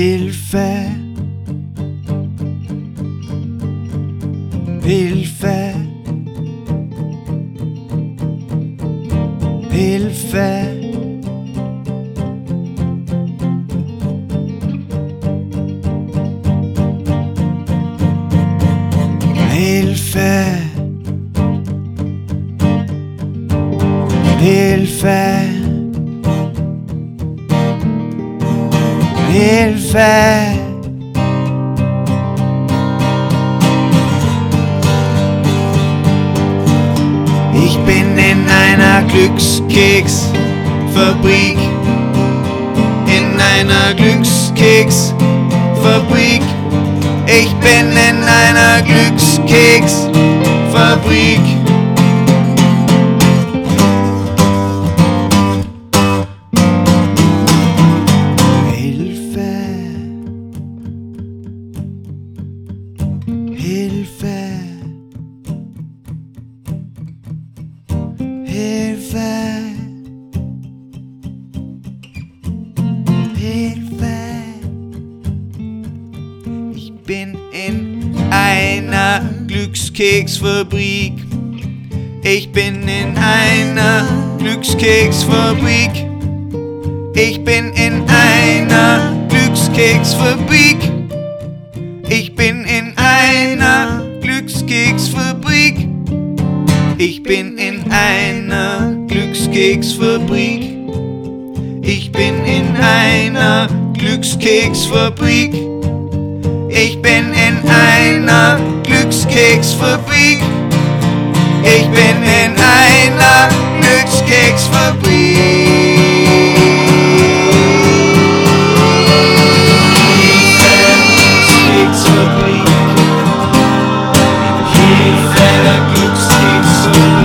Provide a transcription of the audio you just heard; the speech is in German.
il fait, il fait, il fait. Il fait, il fait. Hilfe. Ich bin in einer Glückskeksfabrik. In einer Glückskeksfabrik. Ich bin in einer Glückskeksfabrik. Hilfe. Hilfe. Hilfe. Ich bin in einer Glückskeksfabrik. Ich bin in einer Glückskeksfabrik. Ich bin in einer Glückskeksfabrik. Glückskeksfabrik. Ich bin in einer Glückskeksfabrik. Ich bin in einer Glückskeksfabrik. Ich bin in einer Glückskeksfabrik. Ich bin. let a good so